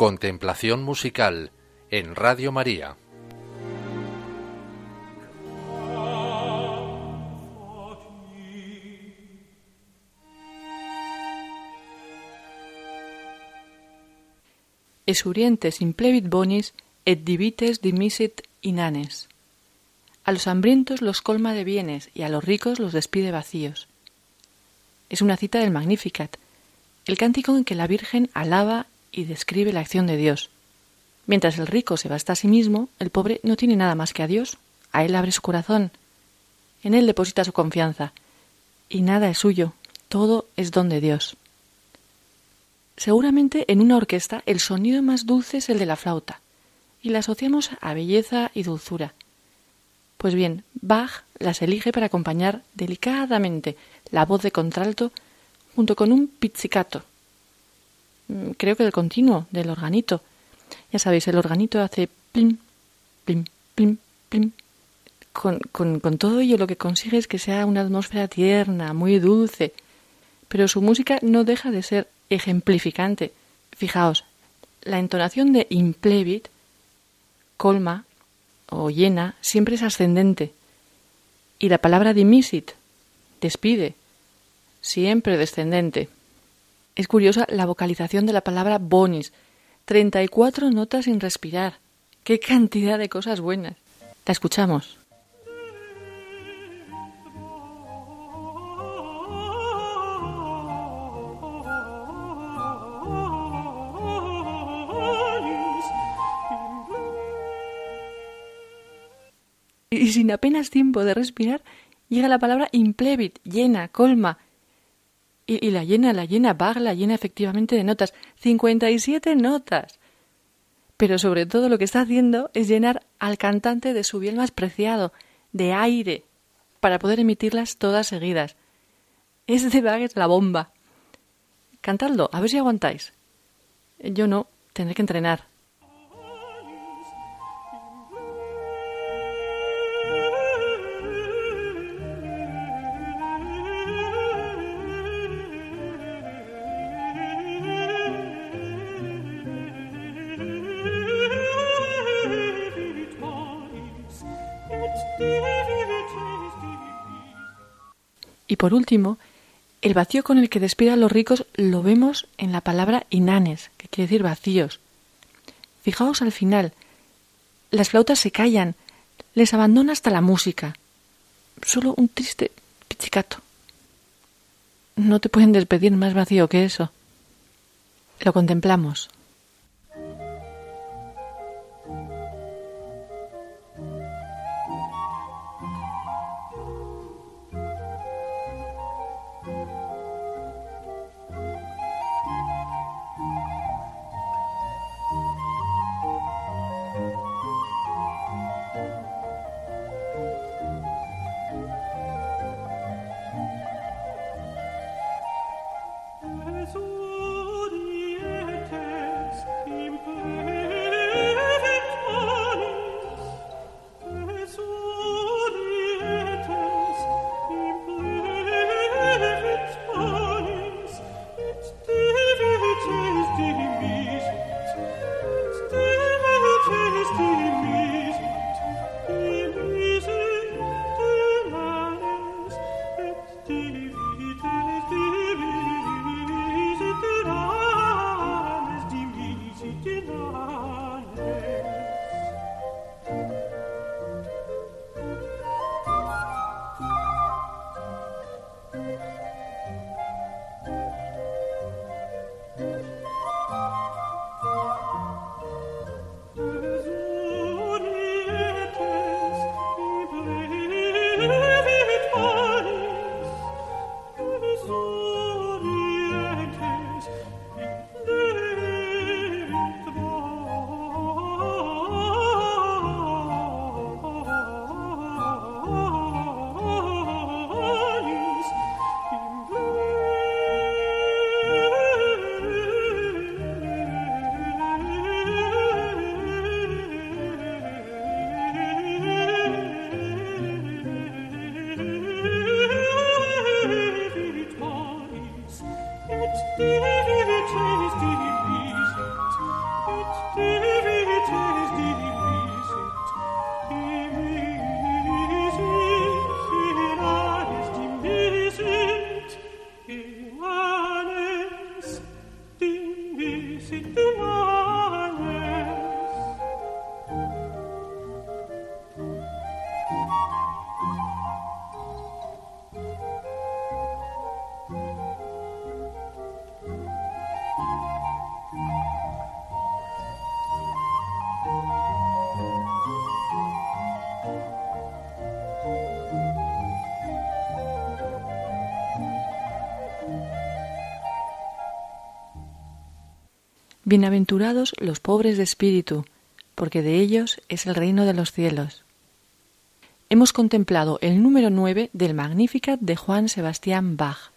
Contemplación musical en Radio María. Esurientes implevit bonis et divites dimisit inanes. A los hambrientos los colma de bienes y a los ricos los despide vacíos. Es una cita del Magnificat, el cántico en que la Virgen alaba y describe la acción de Dios. Mientras el rico se basta a sí mismo, el pobre no tiene nada más que a Dios. A Él abre su corazón. En Él deposita su confianza. Y nada es suyo. Todo es don de Dios. Seguramente en una orquesta el sonido más dulce es el de la flauta, y la asociamos a belleza y dulzura. Pues bien, Bach las elige para acompañar delicadamente la voz de contralto junto con un pizzicato, creo que del continuo, del organito. Ya sabéis, el organito hace plim, plim, plim, plim. Con, con, con todo ello lo que consigue es que sea una atmósfera tierna, muy dulce, pero su música no deja de ser ejemplificante. Fijaos, la entonación de implevit, colma o llena, siempre es ascendente. Y la palabra dimisit, despide, siempre descendente. Es curiosa la vocalización de la palabra bonis. 34 notas sin respirar. ¡Qué cantidad de cosas buenas! La escuchamos. Y sin apenas tiempo de respirar, llega la palabra implevit, llena, colma, y, la llena, la llena, Bach la llena efectivamente de notas. 57 notas. Pero sobre todo lo que está haciendo es llenar al cantante de su bien más preciado, de aire, para poder emitirlas todas seguidas. Este Bach es la bomba. Cantadlo, a ver si aguantáis. Yo no, tendré que entrenar. Y por último, el vacío con el que despide a los ricos lo vemos en la palabra inanes, que quiere decir vacíos. Fijaos al final, las flautas se callan, les abandona hasta la música. Solo un triste pizzicato. No te pueden despedir más vacío que eso. Lo contemplamos. Bienaventurados los pobres de espíritu, porque de ellos es el reino de los cielos. Hemos contemplado el número 9 del Magnificat de Juan Sebastián Bach.